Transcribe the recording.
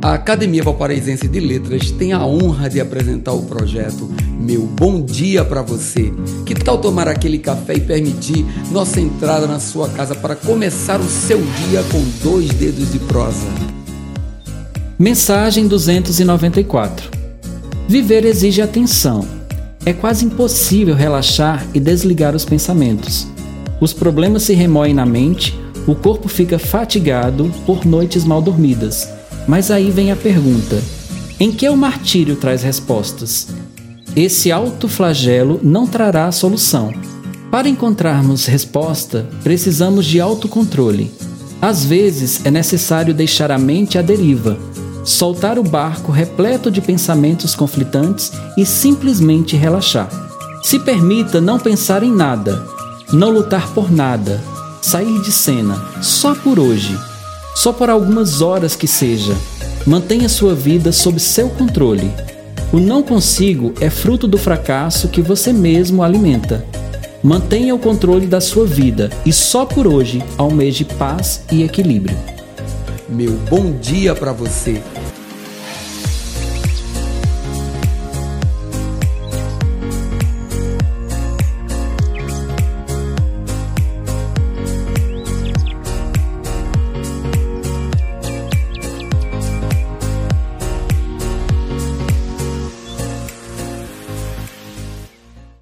A Academia Valparaísense de Letras tem a honra de apresentar o projeto Meu Bom Dia para Você. Que tal tomar aquele café e permitir nossa entrada na sua casa para começar o seu dia com dois dedos de prosa? Mensagem 294 Viver exige atenção. É quase impossível relaxar e desligar os pensamentos. Os problemas se remoem na mente, o corpo fica fatigado por noites mal dormidas mas aí vem a pergunta: em que o martírio traz respostas? Esse alto flagelo não trará solução. Para encontrarmos resposta, precisamos de autocontrole. Às vezes é necessário deixar a mente à deriva, soltar o barco repleto de pensamentos conflitantes e simplesmente relaxar. Se permita não pensar em nada, não lutar por nada, sair de cena, só por hoje só por algumas horas que seja. Mantenha sua vida sob seu controle. O não consigo é fruto do fracasso que você mesmo alimenta. Mantenha o controle da sua vida e só por hoje almeje paz e equilíbrio. Meu bom dia para você